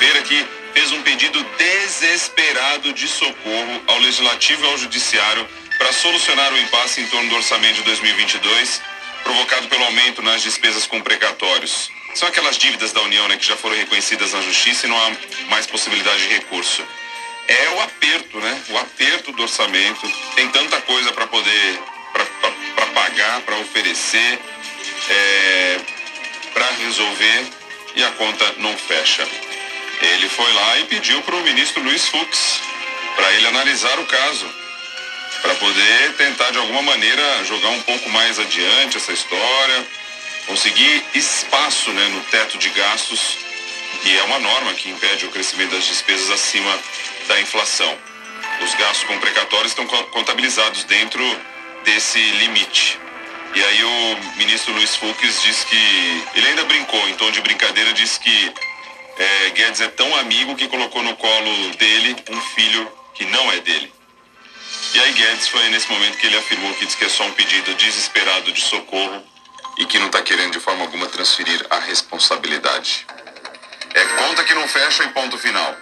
segunda-feira que fez um pedido desesperado de socorro ao Legislativo e ao Judiciário para solucionar o impasse em torno do orçamento de 2022, provocado pelo aumento nas despesas com precatórios. São aquelas dívidas da União né, que já foram reconhecidas na Justiça e não há mais possibilidade de recurso. É o aperto, né? O aperto do orçamento. Tem tanta coisa para poder, para pagar, para oferecer, é, para resolver e a conta não fecha. Ele foi lá e pediu para o ministro Luiz Fux para ele analisar o caso, para poder tentar de alguma maneira jogar um pouco mais adiante essa história, conseguir espaço né, no teto de gastos, que é uma norma que impede o crescimento das despesas acima da inflação. Os gastos com precatórios estão contabilizados dentro desse limite. E aí o ministro Luiz Fux disse que. Ele ainda brincou, em tom de brincadeira, disse que é, Guedes é tão amigo que colocou no colo dele um filho que não é dele. E aí Guedes foi nesse momento que ele afirmou que diz que é só um pedido desesperado de socorro e que não está querendo de forma alguma transferir a responsabilidade. É conta que não fecha e ponto final.